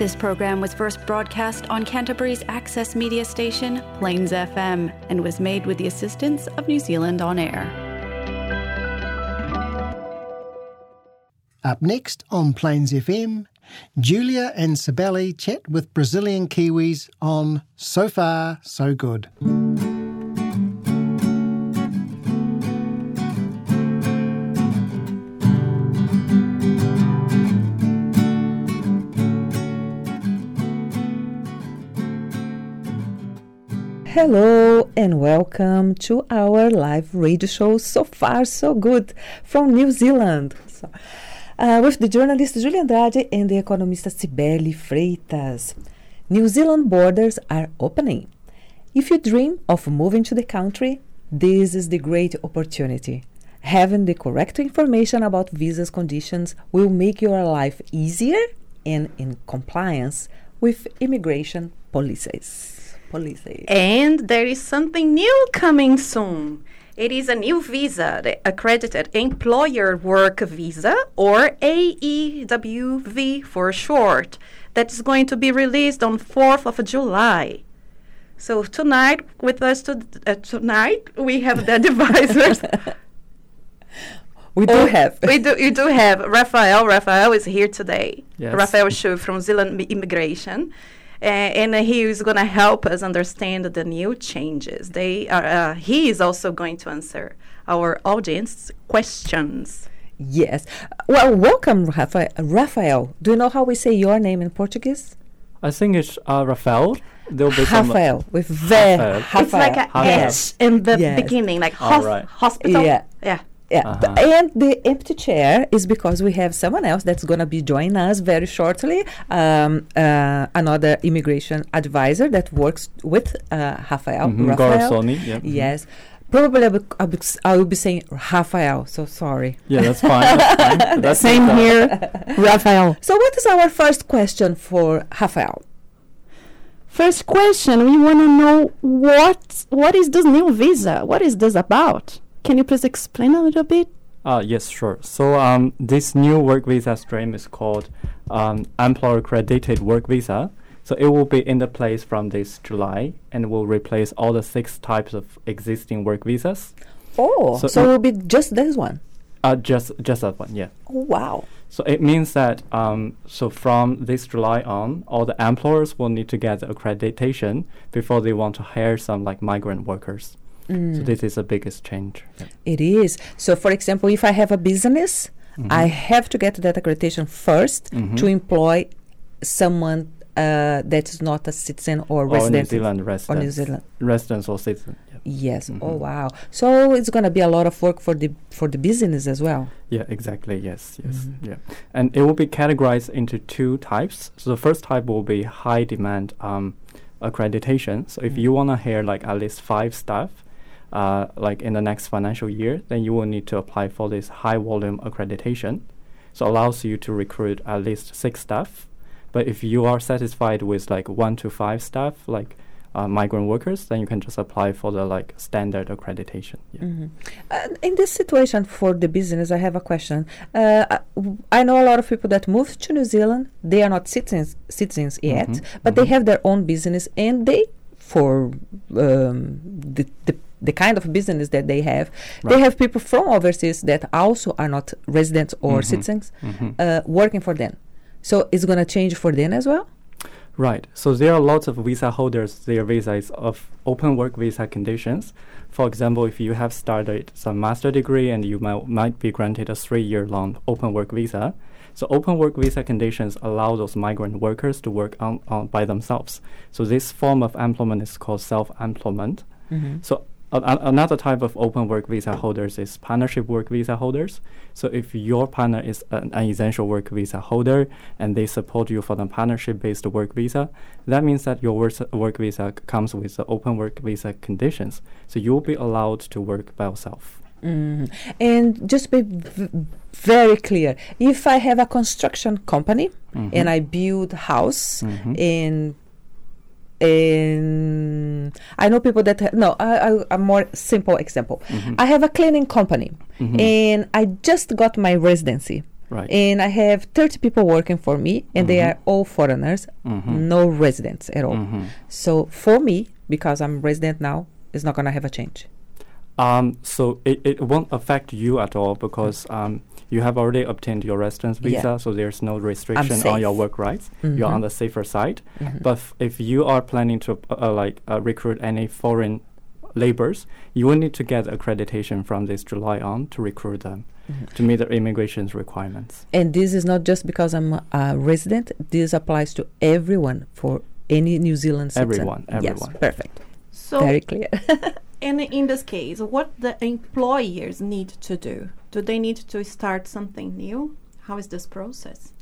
This program was first broadcast on Canterbury's access media station, Plains FM, and was made with the assistance of New Zealand On Air. Up next on Plains FM, Julia and Sibeli chat with Brazilian Kiwis on So Far, So Good. Hello and welcome to our live radio show So Far So Good from New Zealand. So, uh, with the journalist Julia Andrade and the economist Sibeli Freitas. New Zealand borders are opening. If you dream of moving to the country, this is the great opportunity. Having the correct information about visas conditions will make your life easier and in compliance with immigration policies policies. And there is something new coming soon. It is a new visa, the Accredited Employer Work Visa, or AEWV for short, that is going to be released on 4th of July. So tonight, with us to, uh, tonight, we have the advisors. we do oh, have. we do. You do have Rafael. Rafael is here today. Yes. Raphael Shuo from Zealand Immigration and he is going to help us understand the new changes. They are. Uh, he is also going to answer our audience questions. Yes. Well, welcome, Rafael. Rafael. Do you know how we say your name in Portuguese? I think it's uh, Rafael. There'll be Rafael with V. Rafael. It's like a S in the yes. beginning, like hos- right. hospital. Yeah. Yeah. Yeah, uh-huh. and the empty chair is because we have someone else that's going to be joining us very shortly. Um, uh, another immigration advisor that works with uh, Rafael. Mm-hmm. Rafael. yeah. Yes. Probably I will, I, will, I will be saying Rafael, so sorry. Yeah, that's fine. That's fine. That's Same here, Rafael. So, what is our first question for Rafael? First question, we want to know what what is this new visa? What is this about? Can you please explain a little bit? Uh, yes, sure. So um, this new work visa stream is called um, employer accredited work visa. So it will be in the place from this July and will replace all the six types of existing work visas. Oh, so, so it will be just this one. Uh, just just that one, yeah. Oh, wow. So it means that um, so from this July on, all the employers will need to get accreditation before they want to hire some like migrant workers. Mm. So this is the biggest change. Yeah. It is. So for example, if I have a business, mm-hmm. I have to get that accreditation 1st mm-hmm. to employ someone uh, that is not a citizen or, or resident. New Zealand resident. Or New Zealand. Residents or citizen. Yes. Mm-hmm. Oh wow. So it's going to be a lot of work for the for the business as well. Yeah. Exactly. Yes. Yes. Mm-hmm. Yeah. And it will be categorized into two types. So the first type will be high demand um, accreditation. So if mm. you want to hire like at least five staff, uh, like in the next financial year, then you will need to apply for this high volume accreditation. So allows you to recruit at least six staff. But if you are satisfied with like one to five staff, like uh, migrant workers, then you can just apply for the like standard accreditation. Yeah. Mm-hmm. Uh, in this situation for the business, I have a question. Uh, I know a lot of people that moved to New Zealand. They are not citizens citizens yet, mm-hmm. but mm-hmm. they have their own business, and they for um, the, the the kind of business that they have. Right. They have people from overseas that also are not residents or mm-hmm. citizens mm-hmm. Uh, working for them. So it's going to change for them as well? Right. So there are lots of visa holders, their visa is of open work visa conditions. For example, if you have started some master degree and you might, might be granted a three year long open work visa. So open work visa conditions allow those migrant workers to work on, on by themselves. So this form of employment is called self-employment. Mm-hmm. So another type of open work visa holders is partnership work visa holders. So if your partner is an, an essential work visa holder and they support you for the partnership-based work visa, that means that your work, work visa comes with the open work visa conditions. So you'll be allowed to work by yourself. Mm. And just be v- very clear, if I have a construction company mm-hmm. and I build house mm-hmm. in in I know people that ha- no I, I, a more simple example. Mm-hmm. I have a cleaning company mm-hmm. and I just got my residency. Right. and I have 30 people working for me, and they are all foreigners, Mhm. no residents at all. Mhm. So for me, because I'm resident now, it's not gonna have a change. Um, so it, it won't affect you at all because um, you have already obtained your residence Yeah. visa, so there's no restriction on your work rights. You're on the safer side. Mhm. But f- if you are planning to uh, uh, like uh, recruit any foreign laborers, you will need to get accreditation from this July on to recruit them Mhm. to meet the immigration's requirements. And this is not just because I'm a resident. This applies to everyone for any New Zealand citizen. Everyone, everyone. Yes, perfect. So, Very clear. and in this case, what the employers need to do? Do they need to start something new? How is this process?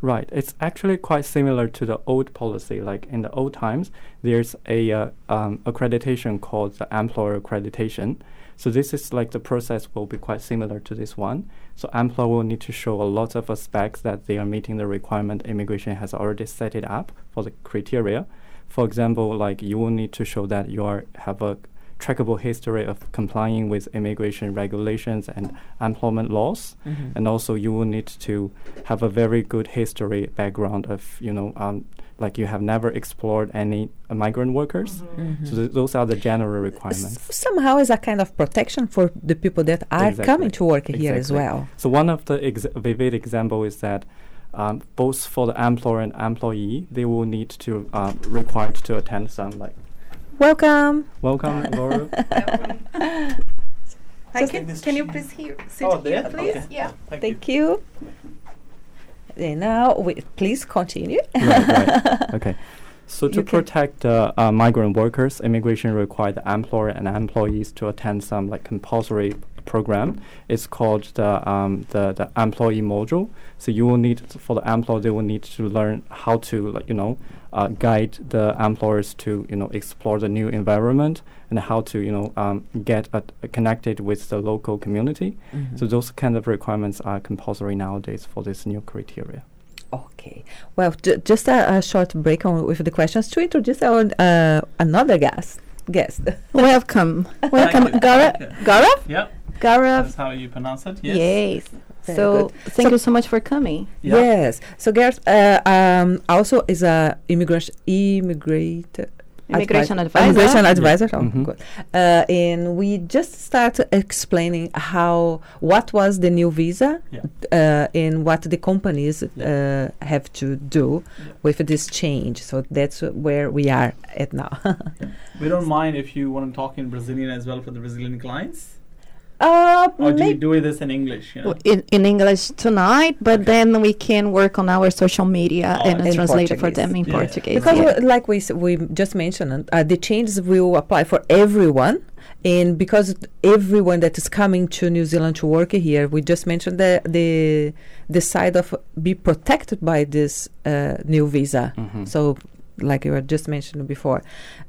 Right. It's actually quite similar to the old policy. Like in the old times, there's a uh, um, accreditation called the employer accreditation. So this is like the process will be quite similar to this one. So employer will need to show a lot of aspects that they are meeting the requirement immigration has already set it up for the criteria. For example, like you will need to show that you are have a trackable history of complying with immigration regulations and employment laws Mhm. and also you will need to have a very good history background of you know um, like you have never explored any uh, migrant workers Mhm. so th- those are the general S- requirements somehow is a kind of protection for the people that are Exactly. coming to work here as well. so one of the ex- vivid example is that um, both for the employer and employee they will need to um, required to attend some like Welcome. welcome Laura. Hi, can, can you please here, sit Oh, here, there? please? Okay. Yeah. Thank, Thank you. And now, we, please continue. right, right. Okay. So to You protect uh, uh, migrant workers, immigration required the employer and employees to attend some like compulsory program. It's called the um, the the employee module. So you will need for the employer they will need to learn how to like you know uh, guide the employers to you know explore the new environment and how to you know um, get uh, connected with the local community. So those kind of requirements are compulsory nowadays for this new criteria. Okay. Well, ju- just a, a short break on with the questions to introduce our uh, another guest. Guest. Welcome. Welcome, you. Gaurav. Gaurav? Yeah, Gaurav. that's how you pronounce it. Yes. Yes. Very So good. thank So- you so much for coming. Yeah. Yes. So Gaurav uh, um, also is a immigration immigrate Immigration advisor. advisor. Immigration advisor. Oh, Mhm. good. Uh, and we just started explaining how what was the new visa Yeah. uh, and what the companies uh, have to do Yeah. with this change. So that's where we are at now. We don't mind if you want to talk in Brazilian as well for the Brazilian clients, uh, or do you do this in English? You know? In, in English tonight, but Okay. then we can work on our social media Oh, and translate it for them in Yeah. Portuguese. because yeah. like we we just mentioned, uh, the changes will apply for everyone. And because everyone that is coming to New Zealand to work here, we just mentioned the the the side of be protected by this uh, new visa. Mhm. So, like you were just mentioned before,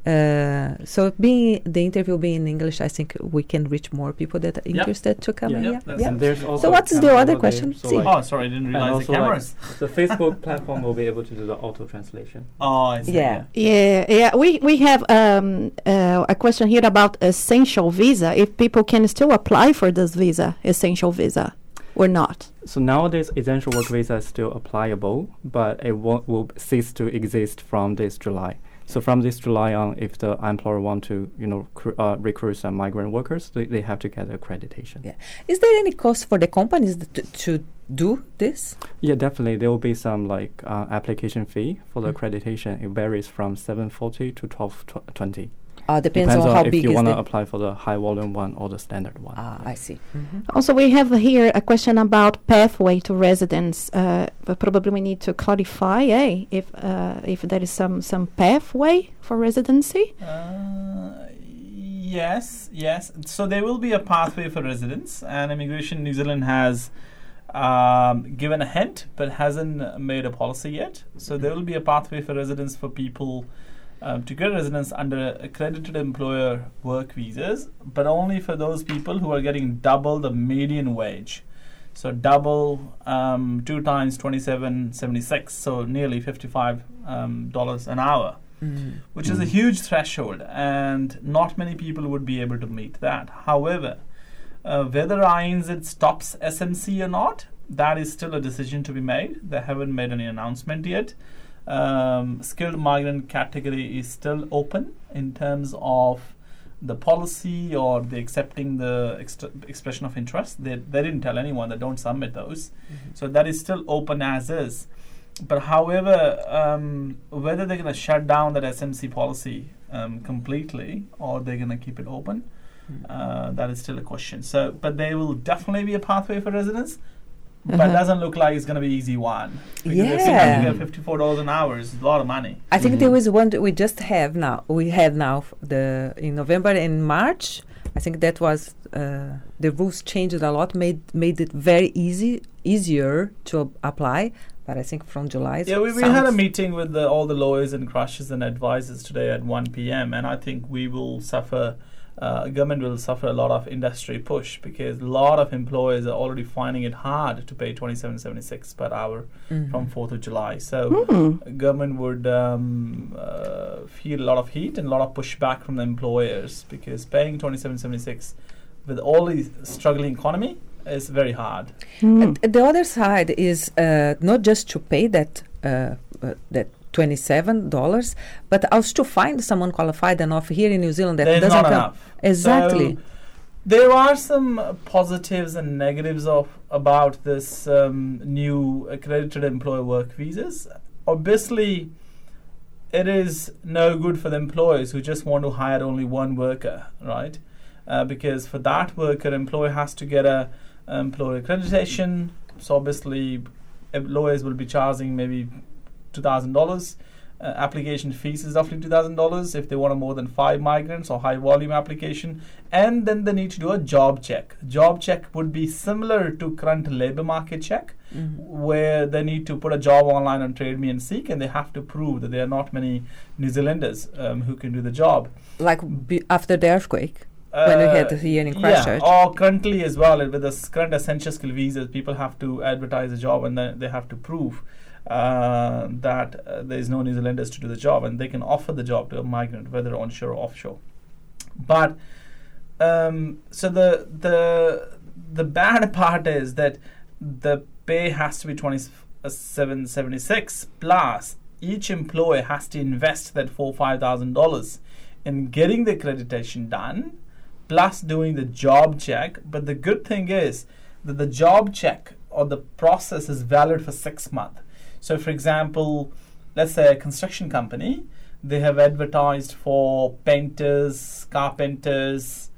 uh, so being the interview being in English, I think we can reach more people that are Yeah. interested to come Yeah. here. Yeah, that's And there's also So what's the other question? so like- oh, sorry, I didn't realize also the like cameras. the Facebook platform will be able to do the auto translation. oh, I see. Yeah. Yeah, yeah. We we have um, uh, a question here about essential visa. If people can still apply for this visa, essential visa, or not? So nowadays, essential work visa is still applicable, but it will cease to exist from this July. So from this July on, if the employer want to, you know, uh, recruit some migrant workers, they, they have to get accreditation. Yeah. Is there any cost for the companies to, do this? Yeah, definitely. There will be some like uh, application fee for the Mm. accreditation. It varies from seven forty to twelve tw- twenty. Uh, depends, on, how if big you want to apply for the high volume one or the standard one. Ah, I see. Mhm. Also, we have here a question about pathway to residence. Uh, but probably we need to clarify, eh, if uh, if there is some some pathway for residency. Uh, yes, yes. So there will be a pathway for residents, and Immigration New Zealand has um, given a hint, but hasn't made a policy yet. So there will be a pathway for residents for people um, to get residence under accredited employer work visas, but only for those people who are getting double the median wage. So double um, two times twenty seven seventy six, so nearly fifty five um, dollars an hour Mm. which is a Mm. huge threshold, and not many people would be able to meet that. However, uh, whether INZ stops SMC or not, That is still a decision to be made. They haven't made any announcement yet. Um, skilled migrant category is still open in terms of the policy or the accepting the ext- expression of interest. They, they didn't tell anyone that don't submit those. So that is still open as is. But however, um, whether they're going to shut down that SMC policy um, completely or they're going to keep it open, uh, that is still a question. So, but there will definitely be a pathway for residents. But Uh-huh. it doesn't look like it's going to be easy one. Because Yeah. if you get fifty-four dollars an hour is a lot of money. I think there was one that we just have now. We had now f- the in November and March. I think that was uh, the rules changed a lot, made made it very easy easier to ab- apply. But I think from July. Yeah, we, we had a meeting with the, all the lawyers and crushes and advisors today at 1 p.m. and I think we will suffer, uh, government will suffer a lot of industry push because a lot of employers are already finding it hard to pay 27.76 per hour Mhm. from 4th of July. So Hmm. government would um, uh, feel a lot of heat and a lot of pushback from the employers because paying 27.76 with all the struggling economy is very hard. And the other side is uh, not just to pay that uh, uh, that twenty seven dollars, but also to find someone qualified enough here in New Zealand that There's doesn't not enough. exactly. So there are some positives and negatives of about this um, new accredited employer work visas. Obviously, it is no good for the employers who just want to hire only one worker, right? Uh, because for that worker, employer has to get a employer accreditation. So obviously, employers will be charging maybe two thousand dollars. Uh, application fees is roughly two thousand dollars if they want a more than five migrants or high volume application, and then they need to do a job check. Job check would be similar to current labor market check, Mhm. where they need to put a job online on Trade Me and Seek, and they have to prove that there are not many New Zealanders um, who can do the job. Like be after the earthquake. When we had the here in Christchurch. yeah, or currently as well with the current essential skill visas, people have to advertise a job and then they have to prove uh, that uh, there is no New Zealanders to do the job, and they can offer the job to a migrant, whether onshore or offshore. But um, so the the the bad part is that the pay has to be twenty seven seventy six plus each employer has to invest that four five thousand dollars in getting the accreditation done plus doing the job check. But the good thing is that the job check or the process is valid for six months. So, for example, let's say a construction company, they have advertised for painters, carpenters,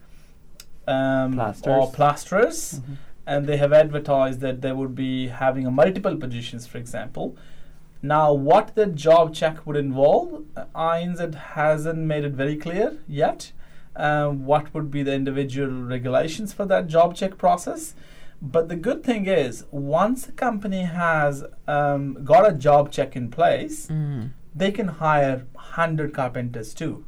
um, or Plasters. plasterers, and they have advertised that they would be having a multiple positions, for example. Now, what the job check would involve, uh, INZ hasn't made it very clear yet. Um, what would be the individual regulations for that job check process? But the good thing is, once a company has um, got a job check in place, Mm. they can hire 100 carpenters too.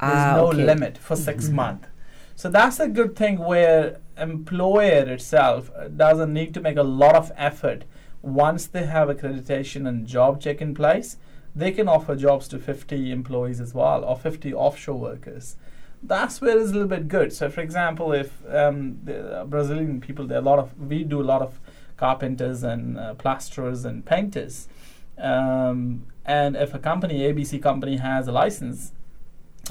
There's Ah, no okay. Mm-hmm. limit for 6 months. So that's a good thing where employer itself uh, doesn't need to make a lot of effort. Once they have accreditation and job check in place, they can offer jobs to 50 employees as well or 50 offshore workers. That's where it's a little bit good. So, for example, if um, the uh, Brazilian people, there are a lot of we do a lot of carpenters and uh, plasterers and painters. Um, and if a company, ABC company, has a license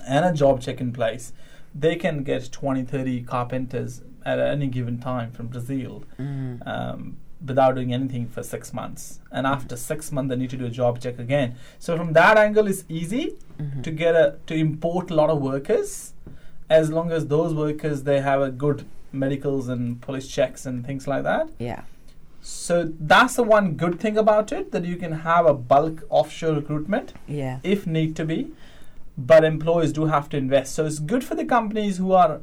and a job check in place, they can get 20, 30 carpenters at any given time from Brazil Mm. um, without doing anything for six months. And after six months, they need to do a job check again. So from that angle, it's easy Mhm. to get a to import a lot of workers, as long as those workers they have a good medicals and police checks and things like that. Yeah. So that's the one good thing about it that you can have a bulk offshore recruitment Yeah. if need to be, but employers do have to invest. So it's good for the companies who are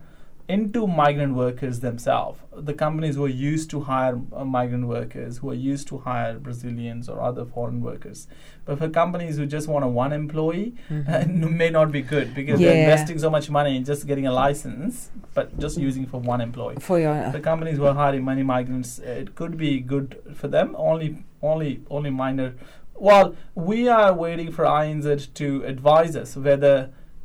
into migrant workers themselves, the companies who are used to hire uh, migrant workers, who are used to hire Brazilians or other foreign workers. But for companies who just want a one employee, Mhm. may not be good because they're investing so much money in just getting a license, but just using for one employee For your the companies who are hiring many migrants, uh, it could be good for them. Only, only, only minor. Well, we are waiting for INZ to advise us whether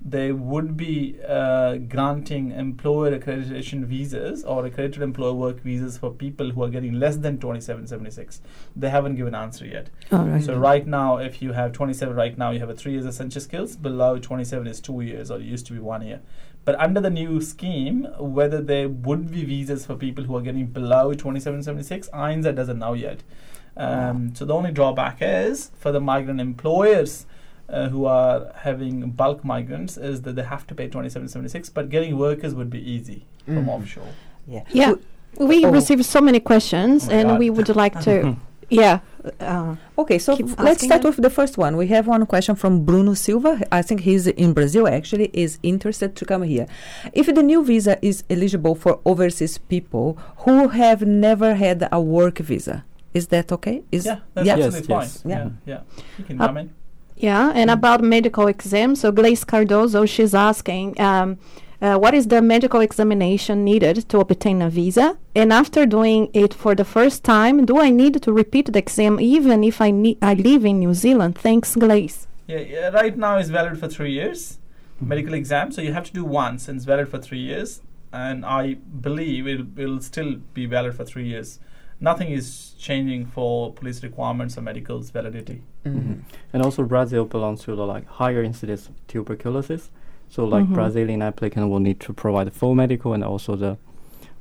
they would be uh, granting employer accreditation visas or accredited employer work visas for people who are getting less than 2776. They haven't given answer yet. Right. So right now, if you have 27 right now, you have a three years essential skills. Below 27 is two years, or it used to be one year. But under the new scheme, whether there would be visas for people who are getting below 2776, INZ doesn't know yet. Um, So the only drawback is for the migrant employers uh, who are having bulk migrants is that they have to pay 2776, but getting workers would be easy from Mm. offshore. Yeah. Yeah. We Oh. received so many questions, Oh and God. we would like to, yeah. Uh, Okay, so f- let's start them. with the first one. We have one question from Bruno Silva. I think he's in Brazil actually, is interested to come here. If the new visa is eligible for overseas people who have never had a work visa, is that okay? Is Yeah, that's yeah. absolutely Yes, fine. yes. Yeah, Yeah. yeah. You can Uh, come in. Yeah, and about medical exam. So Glaze Cardozo, she's asking, um, uh, what is the medical examination needed to obtain a visa? And after doing it for the first time, do I need to repeat the exam even if I ne- I live in New Zealand? Thanks, Glaze. Yeah, yeah, right now it's valid for three years, medical exam. So you have to do once, and it's valid for three years. And I believe it will still be valid for three years. Nothing is changing for police requirements or medical's validity. Mhm. And also Brazil belongs to the like higher incidence of tuberculosis. So like Mhm. Brazilian applicant will need to provide full medical and also the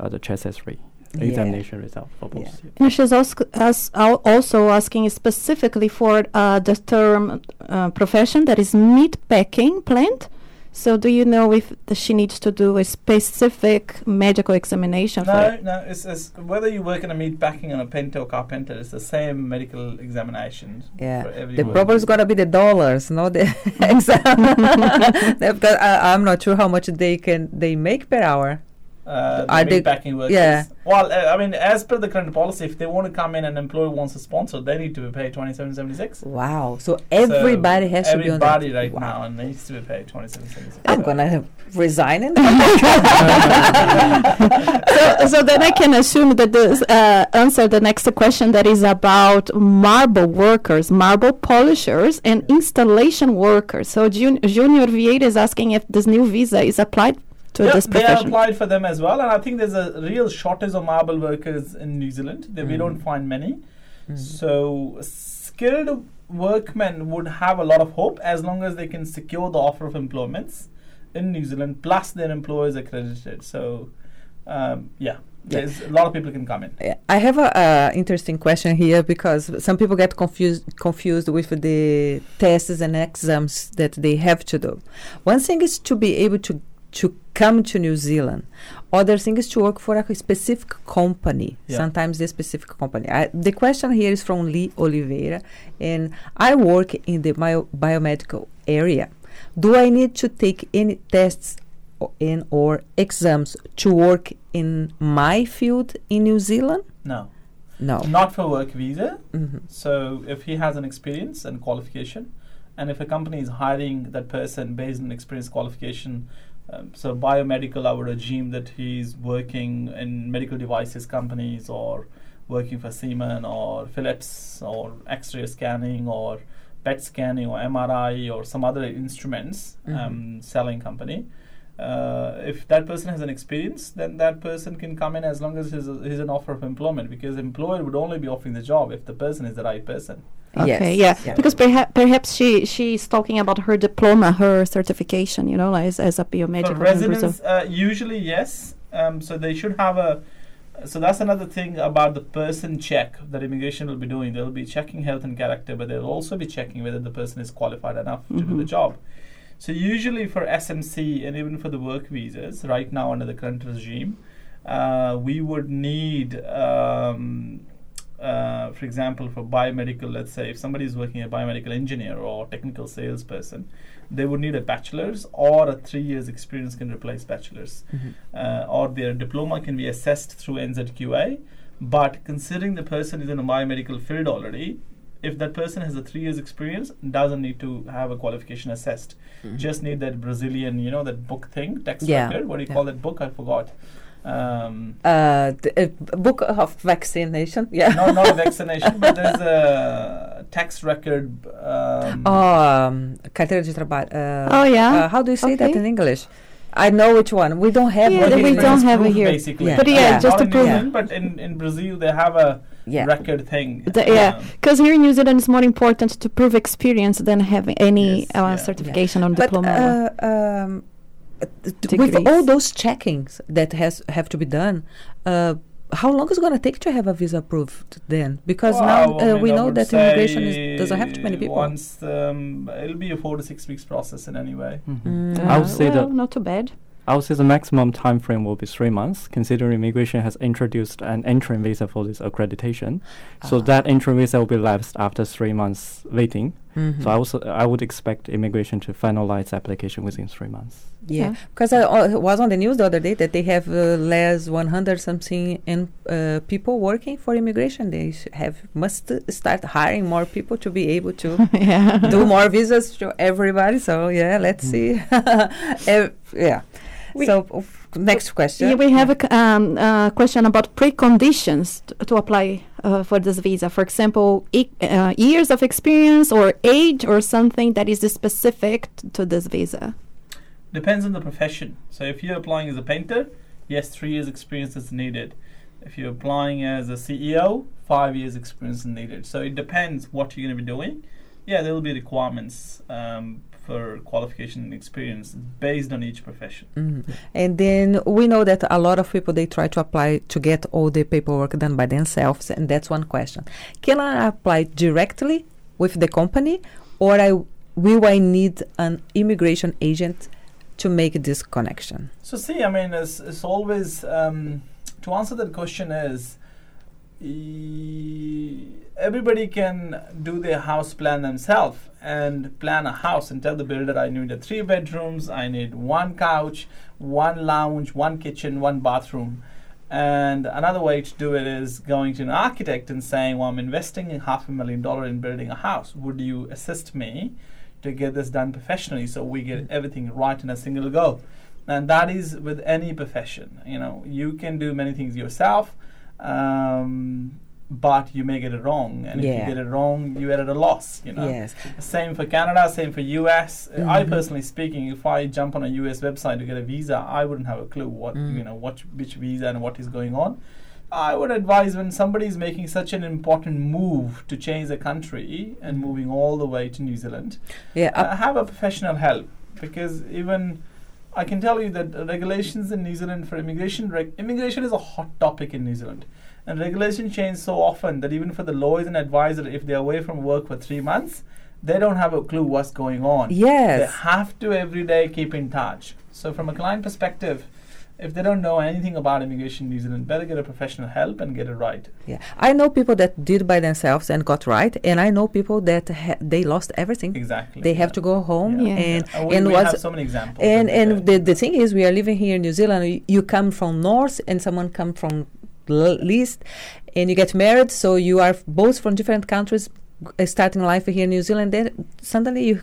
uh, the chest X-ray Yeah. examination result for both. Yeah. yeah. And she's also, as, al- also asking specifically for uh, the term uh, profession that is meat packing plant. So, do you know if the, she needs to do a specific medical examination for No, it? no, it's, it's whether you work in a meat packing or a painter or carpenter, it's the same medical examination. Yeah. for The problem is gonna be the dollars, not the exam. because I, I'm not sure how much they can they make per hour. Uh, Are the they- meat packing workers. yeah. Well, uh, I mean, as per the current policy, if they want to come in and employer wants to sponsor, they need to be paid twenty seven seventy six. Wow! So everybody has to be on that. Everybody right Wow. now needs to be paid twenty seven seventy six. I'm gonna have resign and so, so then I can assume that this uh, answer the next question that is about marble workers, marble polishers, and installation workers. So Jun- Junior Vieira is asking if this new visa is applied to Yeah, this they applied for them as well, and I think there's a real shortage of marble workers in New Zealand. That we Mm. don't find many. So skilled workmen would have a lot of hope as long as they can secure the offer of employments in New Zealand, plus their employers accredited. So, um, yeah, there's a lot of people can come in. I have a uh, interesting question here because some people get confused confused with the tests and exams that they have to do. One thing is to be able to to come to New Zealand. Other thing is to work for a specific company. Yeah. Sometimes the specific company. I, the question here is from Lee Oliveira, and I work in the bio, biomedical area. Do I need to take any tests in or exams to work in my field in New Zealand? No, No. not for work visa. Mhm. So if he has an experience and qualification, and if a company is hiring that person based on experience qualification, um, so biomedical, I would assume that he's working in medical devices companies or working for Siemens or Philips or X-ray scanning or PET scanning or MRI or some other instruments um, selling company. Uh, if that person has an experience, then that person can come in as long as he's, he's an offer of employment because employer would only be offering the job if the person is the right person. Okay, Yes. yeah, because perha- perhaps she she's talking about her diploma, her certification, you know, as as a For biomedical in Brazil. residents, uh, usually yes. Um, so they should have a. So that's another thing about the person check that immigration will be doing. They'll be checking health and character, but they'll also be checking whether the person is qualified enough to do the Mhm. job. So usually for SMC and even for the work visas, right now under the current regime, uh, we would need, um, uh, for example, for biomedical, let's say if somebody is working a biomedical engineer or technical salesperson, they would need a bachelor's or a three years experience can replace bachelor's, uh, or their diploma can be assessed through NZQA. But considering the person is in a biomedical field already, if that person has a three years experience, doesn't need to have a qualification assessed. Just need that Brazilian, you know, that book thing, text Yeah, record. What do you yeah. call that book? I forgot. Um, Uh, the, uh, book of vaccination. Yeah. no, not a vaccination, but there's a tax record. Um, Um, carteira de trabalho. Uh, Oh, yeah? Uh, how do you say that in English? I know which one. We don't have Yeah, one. that we don't English. have it here. Basically. Yeah. But yeah, Yeah. just Not to in prove. New but in, in Brazil they have a Yeah. record thing. The, yeah, Um, because here in New Zealand it's more important to prove experience than having any Yes, uh, yeah. certification or But diploma. uh, um, t- with all those checkings that has have to be done, uh, how long is it going to take to have a visa approved then? Because Well, now uh, we know that immigration is, doesn't have too many people. Once um, it'll be a four to six weeks process in any way. Mm. I would say well, that not too bad. I would say the maximum time frame will be three months, considering immigration has introduced an interim visa for this accreditation. So Ah. that interim visa will be lapsed after three months waiting. Mhm. So I also I would expect immigration to finalize application within three months. Yeah, Yeah. because I uh, was on the news the other day that they have uh, less 100 something in, uh, people working for immigration. They have must start hiring more people to be able to yeah. do more visas to everybody. So yeah, let's Mm. see. Ev- yeah. We- so next question. Yeah, we have a c- um, uh, question about preconditions t- to apply uh, for this visa. For example, e- uh, years of experience or age or something that is specific t- to this visa. Depends on the profession. So if you're applying as a painter, yes, three years experience is needed. If you're applying as a CEO, five years experience is needed. So it depends what you're going to be doing. Yeah, there will be requirements um, for qualification and experience based on each profession. Mhm. And then we know that a lot of people they try to apply to get all the paperwork done by themselves, and that's one question. Can I apply directly with the company, or I will I need an immigration agent to make this connection? So see, I mean, it's, it's always um, to answer that question is everybody can do their house plan themselves and plan a house and tell the builder I need a three bedrooms, I need one couch, one lounge, one kitchen, one bathroom. And another way to do it is going to an architect and saying, "Well, I'm investing half a million dollar in building a house. Would you assist me to get this done professionally so we get everything right in a single go?" and that is with any profession you know you can do many things yourself um, but you may get it wrong. And if you get it wrong you're at a loss you know. Yes. same for canada same for us Uh, i personally speaking if i jump on a us website to get a visa i wouldn't have a clue what Mm. you know what which visa and what is going on I would advise when somebody is making such an important move to change the country and moving all the way to New Zealand, Yeah. uh, uh, have a professional help because even I can tell you that uh, regulations in New Zealand for immigration reg- immigration is a hot topic in New Zealand, and regulation change so often that even for the lawyers and advisor, if they're away from work for three months, they don't have a clue what's going on. Yes, They have to every day keep in touch. So from a client perspective. If they don't know anything about immigration in New Zealand, better get a professional help and get it right. Yeah. I know people that did by themselves and got right, and I know people that ha- they lost everything. Exactly. They have to go home Yeah. and Yeah. we, and we have so many examples. and and the, the thing is we are living here in new zealand y- you come from north and someone come from l- east and you get married so you are f- both from different countries g- uh, starting life here in new zealand then suddenly you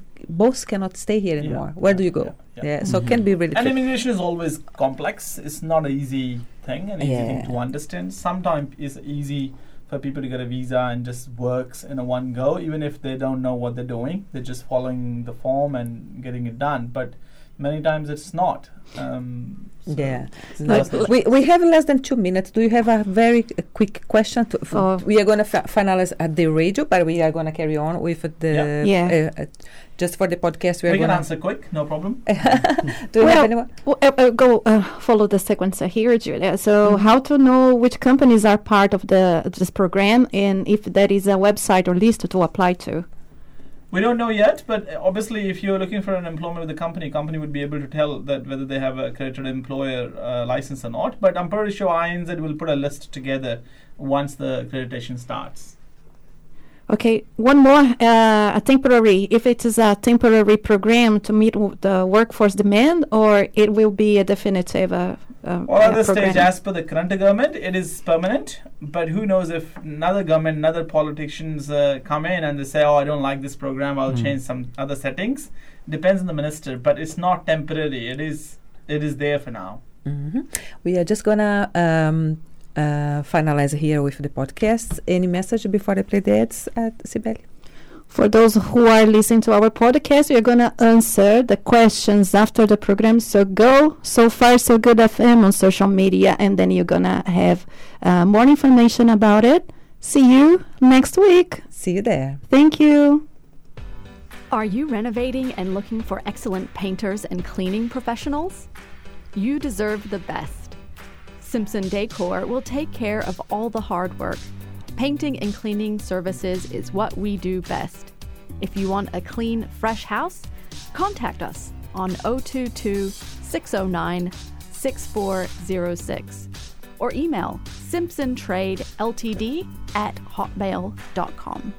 both cannot stay here Yeah, anymore where do you go yeah, yeah. so it can be really And tricky. immigration is always complex. It's not an easy thing, an easy thing to understand. Sometimes it's easy for people to get a visa and just works in a one go, even if they don't know what they're doing. They're just following the form and getting it done. But many times it's not. Um, so yeah that's No, we, we have less than two minutes do you have a very uh, quick question to, f- Oh. we are going to fa- finalize at the radio but we are going to carry on with the Yeah. Yeah. Uh, uh, just for the podcast we are we can going answer quick, no problem. do you have anyone Well, uh, uh, go uh, follow the sequence here, Julia. So, how to know which companies are part of the this program, and if there is a website or list to apply to? We don't know yet, but uh, obviously, if you're looking for an employment with the company, company would be able to tell that whether they have a accredited employer uh, license or not. But I'm pretty sure INZ will put a list together once the accreditation starts. Okay, one more, uh, a temporary. If it is a temporary program to meet w- the workforce demand, or it will be a definitive uh, uh, Well, at this program. stage, as per the current government, it is permanent. But who knows if another government, another politicians uh, come in and they say, "Oh, I don't like this program. I'll Mm. change some other settings." Depends on the minister, but it's not temporary. It is. It is there for now. hmm We are just gonna um, uh, finalize here with the podcast. Any message before I play the ads, uh, Sibeli? For those who are listening to our podcast, we are going to answer the questions after the program. So go so far so good FM on social media, and then you're going to have uh, more information about it. See you next week. See you there. Thank you. Are you renovating and looking for excellent painters and cleaning professionals? You deserve the best. Simpson Decor will take care of all the hard work. Painting and cleaning services is what we do best. If you want a clean, fresh house, contact us on 022 609 6406 or email simpsontradeltd at hotmail.com.